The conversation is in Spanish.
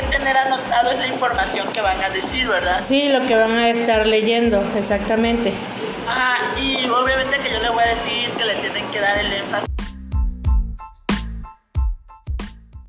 que tener anotado es la información que van a decir, ¿verdad? Sí, lo que van a estar leyendo, exactamente. Ajá, y obviamente que yo le voy a decir que le tienen que dar el énfasis